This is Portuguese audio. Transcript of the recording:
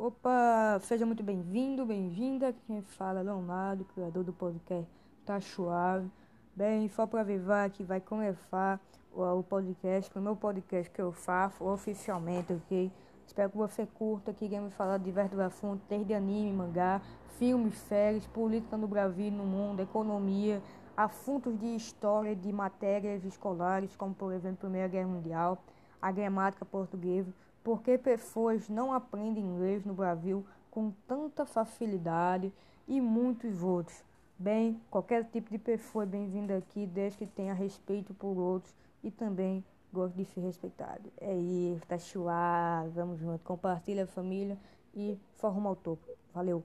Opa, seja muito bem-vindo, bem-vinda. Quem fala é Leonardo, criador do podcast Tá Suave. Bem, só para avisar que vai começar o, podcast, o meu podcast que eu faço oficialmente, ok? Espero que você curta, que me falar de diversos assuntos, desde anime, mangá, filmes, séries, política no Brasil e no mundo, economia, assuntos de história, de matérias escolares, como por exemplo a Primeira Guerra Mundial, a gramática portuguesa, porque pessoas não aprendem inglês no Brasil com tanta facilidade e muitos outros. Bem, qualquer tipo de pessoa é bem-vinda aqui, desde que tenha respeito por outros e também gosto de ser respeitado. É isso, tá suave, vamos junto. Compartilha a família e forma o topo. Valeu!